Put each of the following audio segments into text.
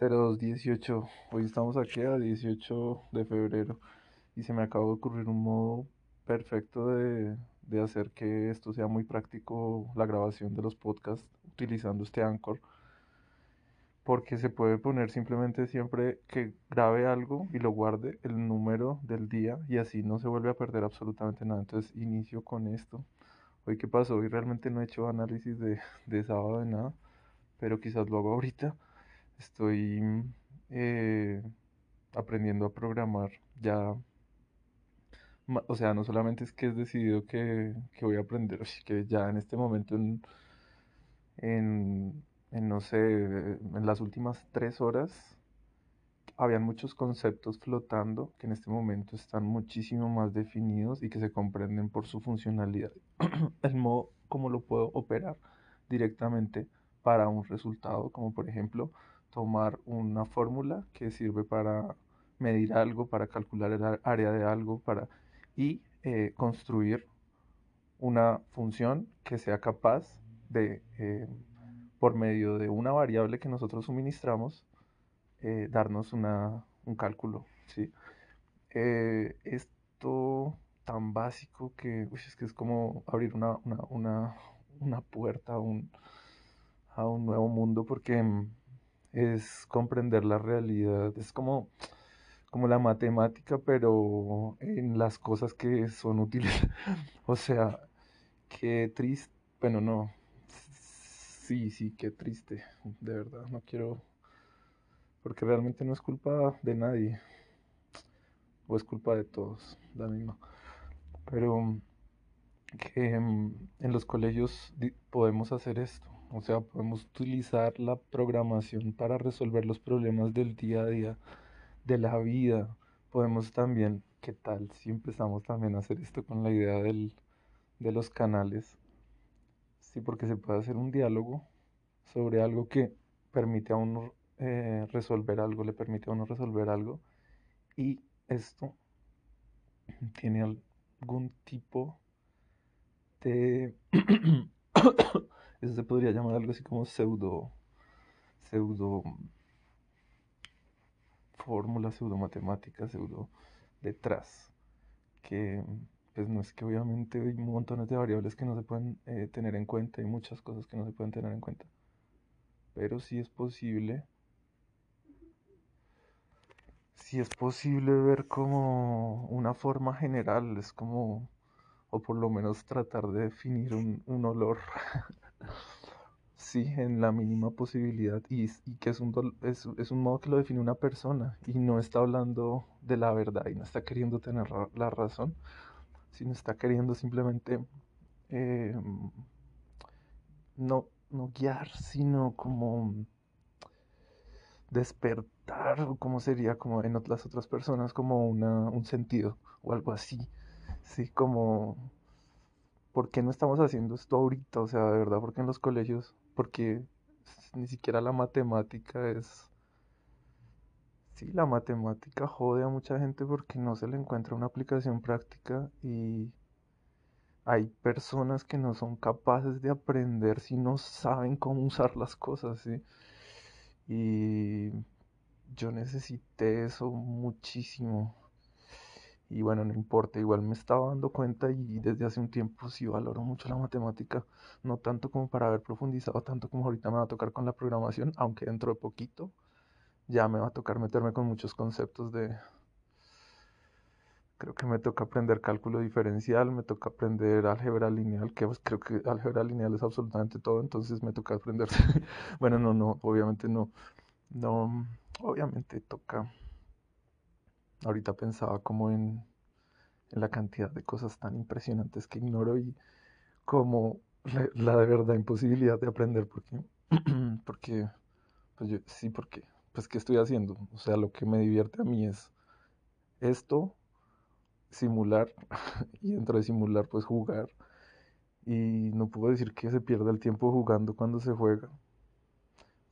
0218. Hoy estamos aquí a 18 de febrero y se me acaba de ocurrir un modo perfecto de, de hacer que esto sea muy práctico, la grabación de los podcasts utilizando este Anchor. Porque se puede poner simplemente siempre que grabe algo y lo guarde el número del día y así no se vuelve a perder absolutamente nada. Entonces inicio con esto. Hoy qué pasó, hoy realmente no he hecho análisis de, de sábado de nada, pero quizás lo hago ahorita. Estoy eh, aprendiendo a programar ya. O sea, no solamente es que es decidido que, que voy a aprender, que ya en este momento, en, en, en, no sé, en las últimas tres horas, habían muchos conceptos flotando que en este momento están muchísimo más definidos y que se comprenden por su funcionalidad. El modo como lo puedo operar directamente para un resultado, como por ejemplo tomar una fórmula que sirve para medir algo, para calcular el área de algo, para y eh, construir una función que sea capaz de, eh, por medio de una variable que nosotros suministramos, eh, darnos una, un cálculo, ¿sí? Eh, esto tan básico que uy, es que es como abrir una, una, una, una puerta a un, a un nuevo mundo porque mm, es comprender la realidad, es como, como la matemática, pero en las cosas que son útiles. O sea, qué triste, bueno, no, sí, sí, qué triste, de verdad, no quiero, porque realmente no es culpa de nadie, o es culpa de todos, la misma. Pero que mm, en los colegios podemos hacer esto, o sea, podemos utilizar la programación para resolver los problemas del día a día, de la vida. Podemos también, ¿qué tal si empezamos también a hacer esto con la idea del, de los canales? Sí, porque se puede hacer un diálogo sobre algo que permite a uno eh, resolver algo, le permite a uno resolver algo, y esto tiene algún tipo de... Eso se podría llamar algo así como pseudo, pseudo fórmula, pseudo matemática, pseudo detrás, que pues no es que obviamente hay montones de variables que no se pueden eh, tener en cuenta y muchas cosas que no se pueden tener en cuenta, pero sí es posible, sí es posible ver como una forma general, es como, o por lo menos tratar de definir un, un olor Sí, en la mínima posibilidad. Y, y que es un, es, es un modo que lo define una persona y no está hablando de la verdad y no está queriendo tener la razón, sino está queriendo simplemente eh, no, no guiar, sino como despertar, como sería como en las otras personas, como una, un sentido o algo así. Sí, como ¿por qué no estamos haciendo esto ahorita? O sea, de verdad, porque en los colegios, porque ni siquiera la matemática es... Sí, la matemática jode a mucha gente porque no se le encuentra una aplicación práctica y hay personas que no son capaces de aprender si no saben cómo usar las cosas. Y yo necesité eso muchísimo. Y bueno, no importa, igual me estaba dando cuenta y desde hace un tiempo sí valoro mucho la matemática, no tanto como para haber profundizado, tanto como ahorita me va a tocar con la programación, aunque dentro de poquito ya me va a tocar meterme con muchos conceptos de, creo que me toca aprender cálculo diferencial, me toca aprender álgebra lineal, que pues, creo que álgebra lineal es absolutamente todo, entonces me toca aprender, bueno, no, no, obviamente no, no, obviamente toca, ahorita pensaba como en la cantidad de cosas tan impresionantes que ignoro y como la, la de verdad imposibilidad de aprender porque porque pues yo sí porque pues qué estoy haciendo o sea lo que me divierte a mí es esto simular y dentro de simular pues jugar. Y no puedo decir que se pierda el tiempo jugando cuando se juega.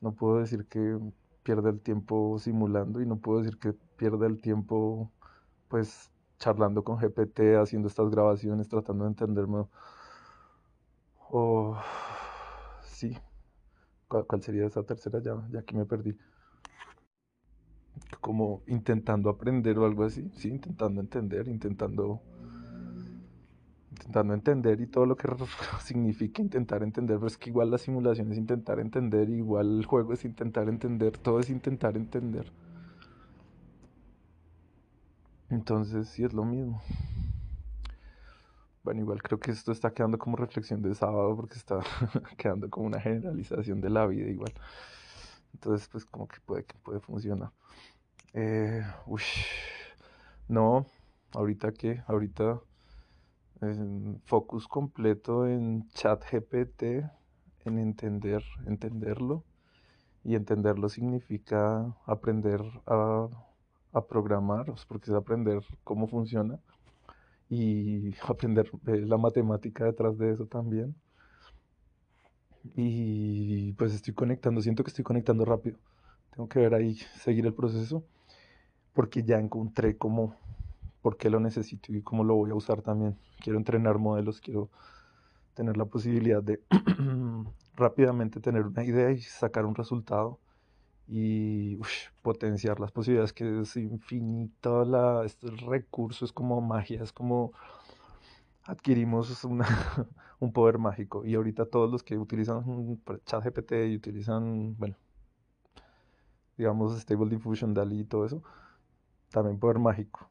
No puedo decir que pierda el tiempo simulando y no puedo decir que pierda el tiempo pues charlando con GPT, haciendo estas grabaciones, tratando de entenderme. O sí, ¿cuál, sería esa tercera? Ya, ya aquí me perdí. como intentando aprender o algo así, sí, intentando entender, intentando intentando entender y todo lo que significa intentar entender, pero es que igual la simulación es intentar entender, igual el juego es intentar entender, todo es intentar entender. Entonces, sí es lo mismo. Bueno, igual creo que esto está quedando como reflexión de sábado porque está quedando como una generalización de la vida igual. Entonces, pues como que puede que puede funcionar. Eh, no, ahorita que, ahorita focus completo en chat GPT, en entender, entenderlo. Y entenderlo significa aprender a, a programar, porque es aprender cómo funciona y aprender eh, la matemática detrás de eso también. Y pues estoy conectando, siento que estoy conectando rápido. Tengo que ver ahí, seguir el proceso, porque ya encontré cómo, por qué lo necesito y cómo lo voy a usar también. Quiero entrenar modelos, quiero tener la posibilidad de rápidamente tener una idea y sacar un resultado y potenciar las posibilidades que es infinito la, estos recursos como magia, es como adquirimos una, un poder mágico y ahorita todos los que utilizan ChatGPT y utilizan, bueno, digamos Stable Diffusion, DALI y todo eso, también poder mágico.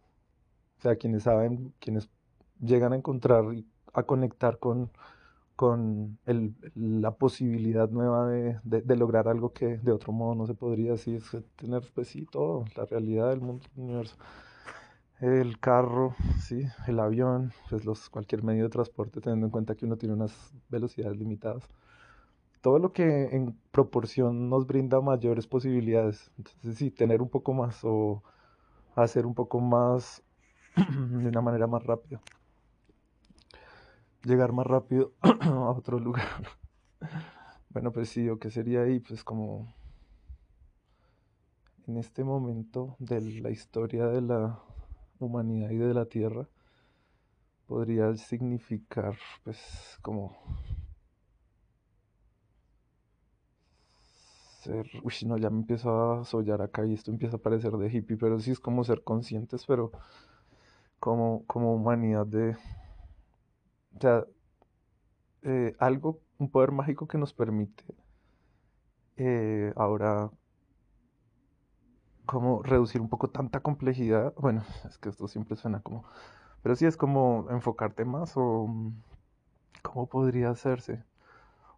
O sea, quienes saben, quienes llegan a encontrar y a conectar con con el, la posibilidad nueva de, de, lograr algo que de otro modo no se podría así tener pues sí todo la realidad del mundo universo. El carro sí el avión pues los cualquier medio de transporte teniendo en cuenta que uno tiene unas velocidades limitadas. Todo lo que en proporción nos brinda mayores posibilidades. Entonces sí tener un poco más o hacer un poco más de una manera más rápida llegar más rápido a otro lugar. bueno, pues sí, o qué sería ahí, pues como en este momento de la historia de la humanidad y de la Tierra, podría significar, pues, como ser, uy, no, ya me empiezo a sollar acá y esto empieza a parecer de hippie, pero sí es como ser conscientes, pero como, como humanidad de, o sea, eh, algo, un poder mágico que nos permite eh, ahora como reducir un poco tanta complejidad. Bueno, es que esto siempre suena como, pero sí es como enfocarte más o cómo podría hacerse.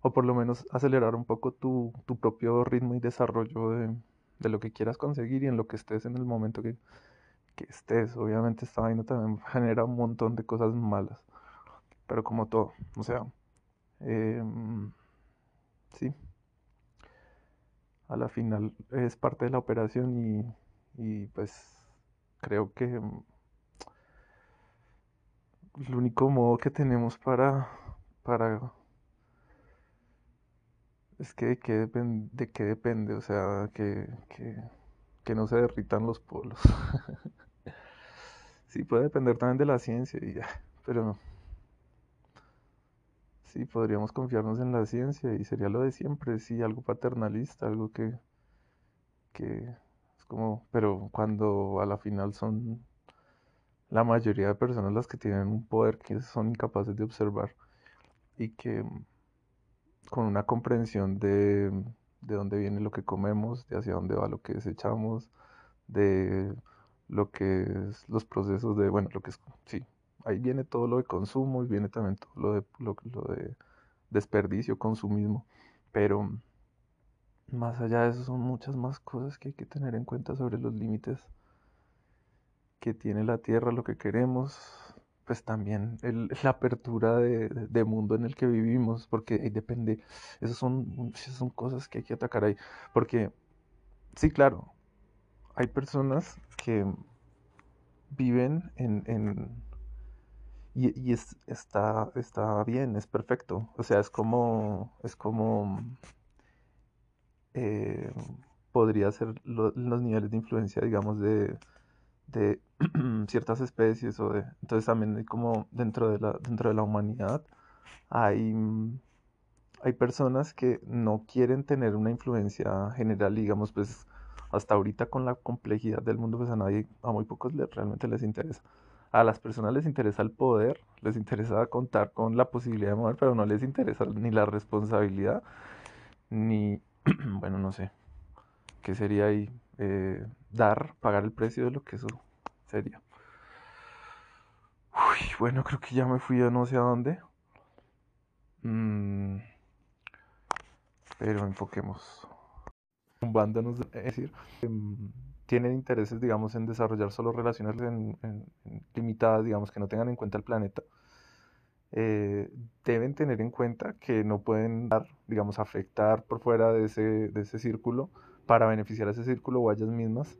O por lo menos acelerar un poco tu, tu propio ritmo y desarrollo de, de, lo que quieras conseguir y en lo que estés en el momento que, que estés. Obviamente esta vaina también genera un montón de cosas malas pero como todo, o sea, em, sí, a la final es parte de la operación y, y pues creo que el único modo que tenemos para, para es que de qué, de qué depende, o sea, que, que, que no se derritan los polos. sí, puede depender también de la ciencia y ya, pero Sí, podríamos confiarnos en la ciencia y sería lo de siempre, sí, algo paternalista, algo que, que es como, pero cuando a la final son la mayoría de personas las que tienen un poder que son incapaces de observar y que con una comprensión de, de dónde viene lo que comemos, de hacia dónde va lo que desechamos, de lo que es los procesos de, bueno, lo que es, sí, ahí viene todo lo de consumo y viene también todo lo de, lo, de desperdicio, consumismo. Pero más allá de eso son muchas más cosas que hay que tener en cuenta sobre los límites que tiene la Tierra, lo que queremos, pues también la apertura de, mundo en el que vivimos, porque ahí depende, esas son, esas son cosas que hay que atacar ahí, porque sí, claro, hay personas que viven en y, es, está, está bien, es perfecto. O sea, es como, es como, eh, podría ser los niveles de influencia, digamos, de, de ciertas especies o de, entonces también como dentro de la, dentro de la humanidad hay, hay personas que no quieren tener una influencia general, digamos, pues hasta ahorita con la complejidad del mundo, pues a nadie, a muy pocos realmente les interesa. A las personas les interesa el poder, les interesa contar con la posibilidad de mover, pero no les interesa ni la responsabilidad, ni, bueno, no sé, ¿qué sería ahí? Eh, dar, pagar el precio de lo que eso sería. Uy, bueno, creo que ya me fui a no sé a dónde. Mm, pero enfoquemos. Un bando nos es decir, em, tienen intereses, digamos, en desarrollar solo relaciones limitadas, digamos, que no tengan en cuenta el planeta, eh, deben tener en cuenta que no pueden dar, digamos, afectar por fuera de ese, de ese círculo para beneficiar a ese círculo o a ellas mismas.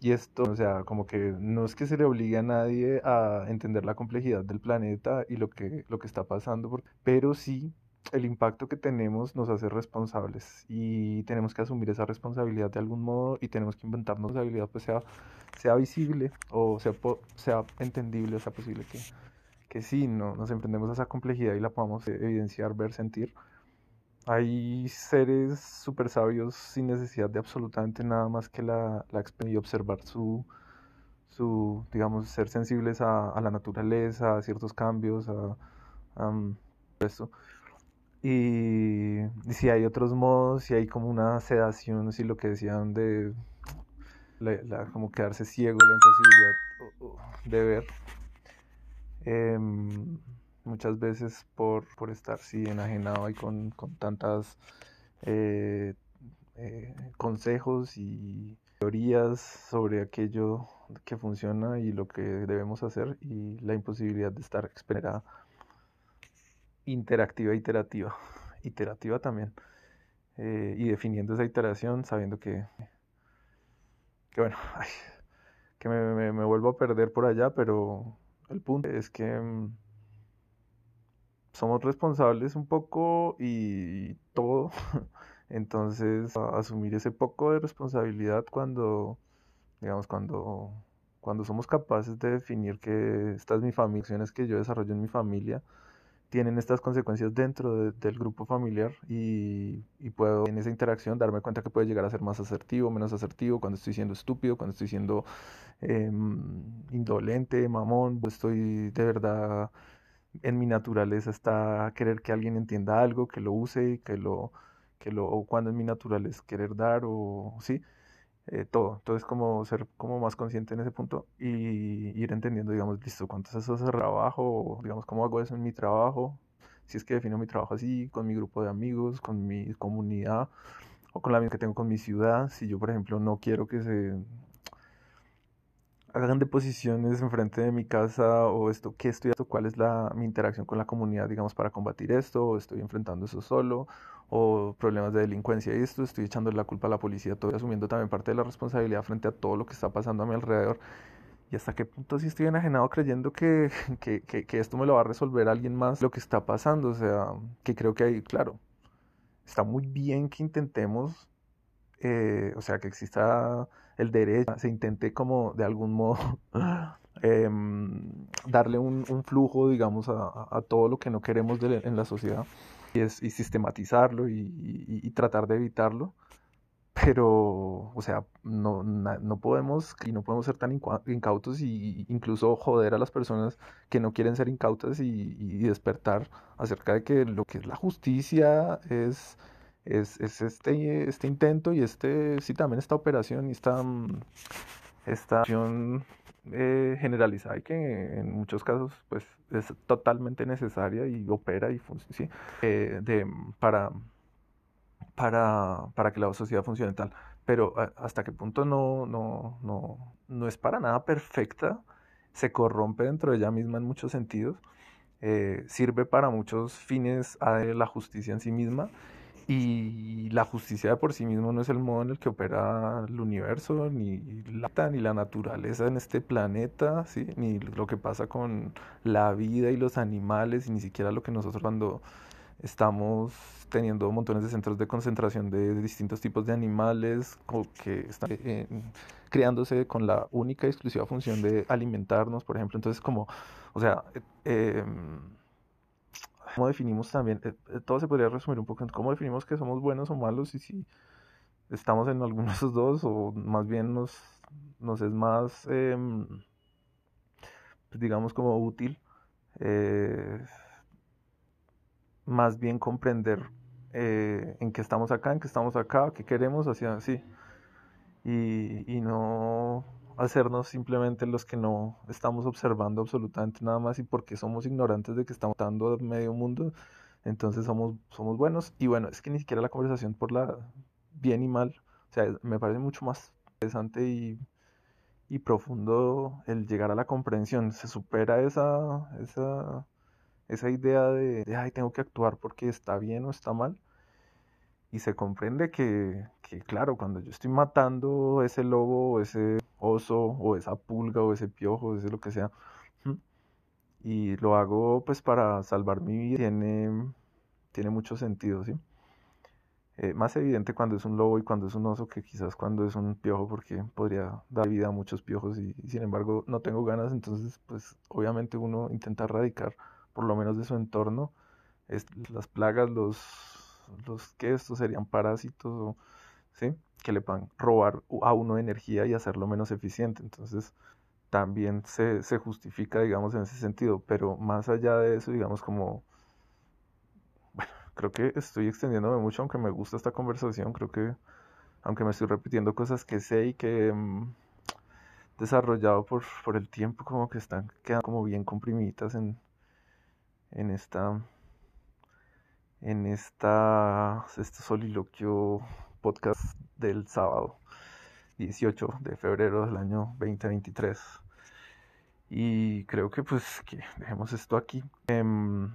Y esto, o sea, como que no es que se le obligue a nadie a entender la complejidad del planeta y lo que, lo que está pasando, pero sí el impacto que tenemos nos hace responsables y tenemos que asumir esa responsabilidad de algún modo y tenemos que inventarnos esa habilidad pues sea, sea visible o sea, sea entendible, o sea posible que, que sí, no, nos emprendemos a esa complejidad y la podamos evidenciar, ver, sentir. Hay seres súper sabios sin necesidad de absolutamente nada más que la, la y observar su, su, digamos, ser sensibles a, a la naturaleza, a ciertos cambios, a, a eso. Y, si hay otros modos, si hay como una sedación, si lo que decían de la, como quedarse ciego, la imposibilidad de ver. Em, muchas veces por, por estar sí, enajenado y con, con tantas eh, eh, consejos y teorías sobre aquello que funciona y lo que debemos hacer y la imposibilidad de estar experienciada interactiva iterativa. Iterativa también. Eh, y definiendo esa iteración sabiendo que, que bueno, que me, me, vuelvo a perder por allá, pero el punto es que mm, somos responsables un poco y todo. Entonces, asumir ese poco de responsabilidad cuando, digamos, cuando, cuando somos capaces de definir que esta es mi familia, acciones que yo desarrollo en mi familia, tienen estas consecuencias dentro del grupo familiar y, puedo en esa interacción darme cuenta que puede llegar a ser más asertivo, menos asertivo, cuando estoy siendo estúpido, cuando estoy siendo em, indolente, mamón, estoy de verdad en mi naturaleza está querer que alguien entienda algo, que lo use, que lo, que lo, o cuando en mi naturaleza querer dar o sí. Eh, todo. Entonces, como ser como más consciente en ese punto y ir entendiendo, digamos, listo, cuánto es eso de trabajo, digamos, cómo hago eso en mi trabajo, si es que defino mi trabajo así, con mi grupo de amigos, con mi comunidad o con la misma que tengo con mi ciudad. Si yo, por ejemplo, no quiero que se hagan deposiciones enfrente de mi casa o esto, ¿qué estoy haciendo? ¿Cuál es la, mi interacción con la comunidad, digamos, para combatir esto? ¿O estoy enfrentando eso solo? ¿O problemas de delincuencia y esto? ¿Estoy echando la culpa a la policía? Estoy asumiendo también parte de la responsabilidad frente a todo lo que está pasando a mi alrededor. ¿Y hasta qué punto sí estoy enajenado creyendo que, que, que, que esto me lo va a resolver alguien más lo que está pasando? O sea, que creo que hay, claro, está muy bien que intentemos, eh, o sea, que exista el derecho, se intente como de algún modo em, darle un, flujo, digamos, a, todo lo que no queremos en la sociedad y, es, y sistematizarlo y, tratar de evitarlo. Pero, o sea, no, no podemos y no podemos ser tan incautos y incluso joder a las personas que no quieren ser incautas y despertar acerca de que lo que es la justicia es es, este, este intento y este, sí, también esta operación y esta, mm, esta acción eh, generalizada y que en muchos casos pues es totalmente necesaria y opera y funciona eh, de, para, para, para que la sociedad funcione tal. Pero hasta qué punto no, no, no, no es para nada perfecta, se corrompe dentro de ella misma en muchos sentidos, eh, sirve para muchos fines a la justicia en sí misma y la justicia por sí mismo no es el modo en el que opera el universo, ni la, ni la naturaleza en este planeta, ¿sí? ni lo que pasa con la vida y los animales, y ni siquiera lo que nosotros cuando estamos teniendo montones de centros de concentración de distintos tipos de animales que están eh, creándose con la única y exclusiva función de alimentarnos, por ejemplo. Entonces, como, o sea, eh, em, cómo definimos también, eh, eh, todo se podría resumir un poco en cómo definimos que somos buenos o malos y si estamos en alguno de esos dos o más bien nos, nos es más, em, pues digamos como útil, eh, más bien comprender en qué estamos acá, en qué estamos acá, qué queremos, hacia así. Y no hacernos simplemente los que no estamos observando absolutamente nada más y porque somos ignorantes de que estamos dando medio mundo, entonces somos, somos buenos. Y bueno, es que ni siquiera la conversación por la bien y mal, o sea, me parece mucho más interesante y, y profundo el llegar a la comprensión. Se supera esa, esa, esa idea de, de, ay, tengo que actuar porque está bien o está mal. Y se comprende que, que, claro, cuando yo estoy matando ese lobo ese oso o esa pulga o ese piojo, o ese lo que sea, y lo hago pues para salvar mi vida, tiene, tiene mucho sentido, ¿sí? Eh, más evidente cuando es un lobo y cuando es un oso que quizás cuando es un piojo porque podría dar vida a muchos piojos y, sin embargo no tengo ganas, entonces pues obviamente uno intenta erradicar por lo menos de su entorno es, las plagas, los, los que estos serían parásitos ¿sí? Que le puedan robar a uno energía y hacerlo menos eficiente. Entonces, también se, justifica, digamos, en ese sentido. Pero más allá de eso, digamos, como... Bueno, creo que estoy extendiéndome mucho, aunque me gusta esta conversación. Creo que, aunque me estoy repitiendo cosas que sé y que... Mmm, desarrollado por, por el tiempo, como que están quedando como bien comprimidas en, en esta en esta este soliloquio podcast del sábado 18 de febrero del año 2023 y creo que pues que dejemos esto aquí um,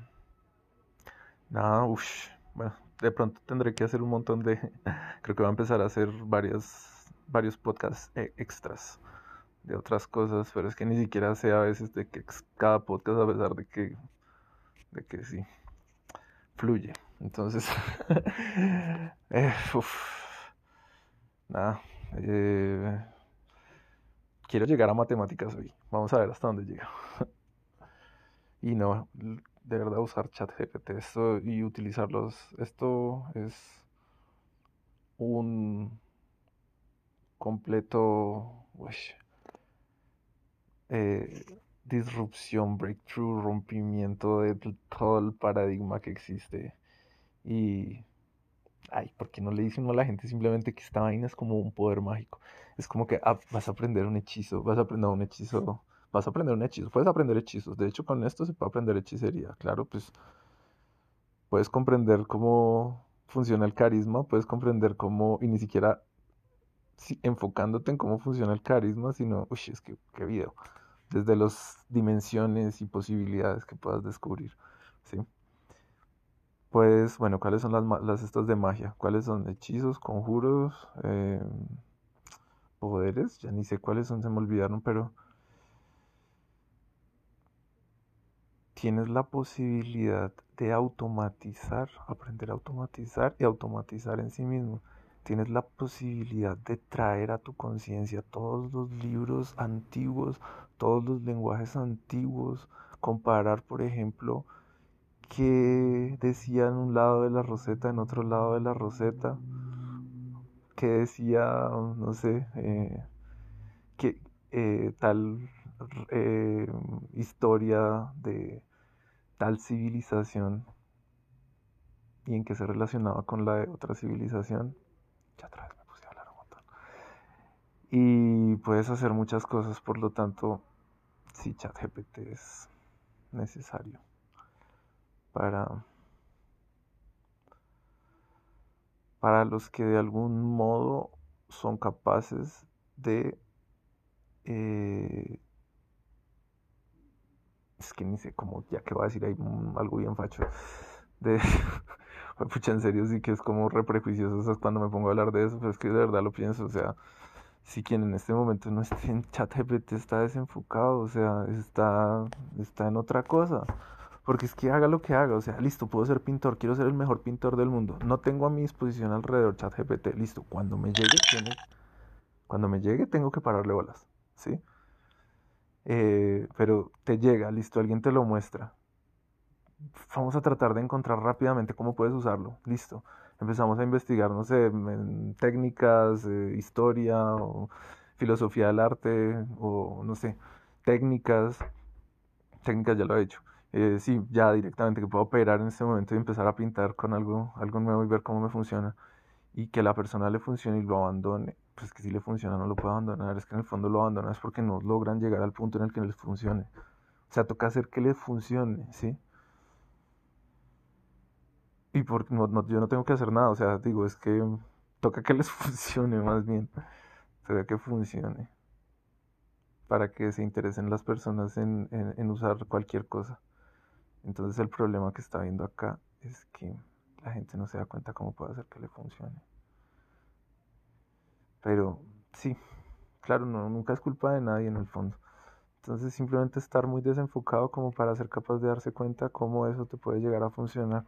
nada uff, bueno de pronto tendré que hacer un montón de creo que voy a empezar a hacer varios podcasts e, extras de otras cosas pero es que ni siquiera sé a veces de que cada podcast a pesar de que de que sí, fluye. Entonces, eh, nada, eh, quiero llegar a matemáticas hoy. Vamos a ver hasta dónde llega. y no, de verdad usar ChatGPT esto y utilizarlos. Esto es un completo eh, disrupción, breakthrough, rompimiento de todo el paradigma que existe. Y, ay, ¿por qué no le dicen a la gente simplemente que esta vaina es como un poder mágico? Es como que ah, vas a aprender un hechizo, vas a aprender un hechizo, vas a aprender un hechizo, puedes aprender hechizos. De hecho, con esto se puede aprender hechicería. Claro, pues puedes comprender cómo funciona el carisma, puedes comprender cómo, y ni siquiera enfocándote en cómo funciona el carisma, sino, uy, es que, qué video desde las dimensiones y posibilidades que puedas descubrir, ¿sí? Pues, bueno, ¿cuáles son las, las estas de magia? ¿Cuáles son hechizos, conjuros, eh, poderes? Ya ni sé cuáles son, se me olvidaron, pero tienes la posibilidad de automatizar, aprender a automatizar y automatizar en sí mismo tienes la posibilidad de traer a tu conciencia todos los libros antiguos, todos los lenguajes antiguos, comparar, por ejemplo, qué decía en un lado de la roseta, en otro lado de la roseta, qué decía, no sé, eh, que eh, tal eh, historia de tal civilización y en qué se relacionaba con la de otra civilización atrás me puse a hablar un montón. Y puedes hacer muchas cosas, por lo tanto, sí, ChatGPT es necesario para para los que de algún modo son capaces de eh, es que ni sé cómo ya que voy a decir ahí algo bien facho de pucha, en serio sí que es como re prejuicioso cuando me pongo a hablar de eso, pero es que de verdad lo pienso, o sea, si quien en este momento no esté en ChatGPT está desenfocado, o sea, está, está en otra cosa. Porque es que haga lo que haga, o sea, listo, puedo ser pintor, quiero ser el mejor pintor del mundo. No tengo a mi disposición alrededor ChatGPT, listo. Cuando me llegue, tiene, cuando me llegue tengo que pararle bolas, ¿sí? Eh, pero te llega, listo, alguien te lo muestra vamos a tratar de encontrar rápidamente cómo puedes usarlo. Listo. empezamos a investigar, no sé, técnicas, eh, historia filosofía del arte o no sé, técnicas, técnicas ya lo he hecho. Eh, sí, ya directamente que puedo operar en este momento y empezar a pintar con algo, algo nuevo y ver cómo me funciona y que la persona le funcione y lo abandone, pues que si le funciona no lo puede abandonar, es que en el fondo lo abandonan es porque no logran llegar al punto en el que les funcione. O sea, toca hacer que les funcione, ¿sí? Y porque yo no tengo que hacer nada, o sea, digo, es que toca que les funcione más bien, toca que funcione para que se interesen las personas en, en usar cualquier cosa. Entonces el problema que está viendo acá es que la gente no se da cuenta cómo puede hacer que le funcione. Pero sí, claro, no, nunca es culpa de nadie en el fondo. Entonces simplemente estar muy desenfocado como para ser capaz de darse cuenta cómo eso te puede llegar a funcionar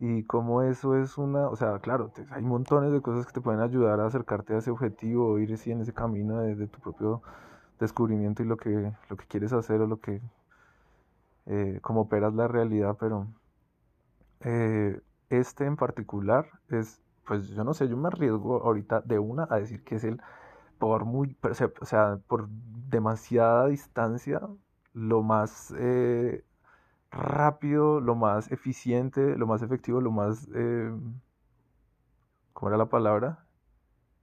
y cómo eso es una, o sea, claro, hay montones de cosas que te pueden ayudar a acercarte a ese objetivo o ir así en ese camino de, tu propio descubrimiento y lo que, lo que quieres hacer o lo que, eh, cómo operas la realidad, pero eh, este en particular es, pues yo no sé, yo me arriesgo ahorita de una a decir que es el, por muy, o sea, por demasiada distancia, lo más eh, rápido, lo más eficiente, lo más efectivo, lo más, eh, ¿cómo era la palabra?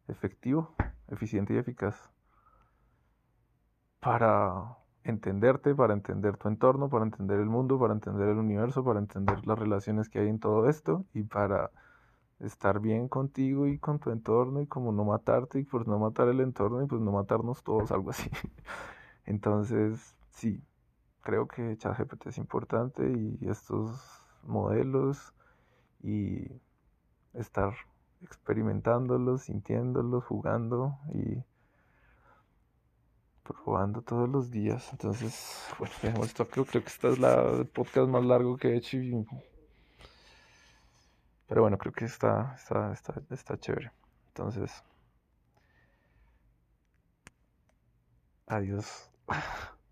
Efectivo, eficiente y eficaz. Para entenderte, para entender tu entorno, para entender el mundo, para entender el universo, para entender las relaciones que hay en todo esto y para estar bien contigo y con tu entorno y como no matarte y pues no matar el entorno y pues no matarnos todos, algo así. Entonces, sí, creo que ChatGPT es importante y estos modelos y estar experimentándolos, sintiéndolos, jugando y probando todos los días. Entonces, bueno, esto. Creo, creo que esta es la podcast más largo que he hecho. Pero bueno, creo que está, está, está, está chévere. Entonces, adiós.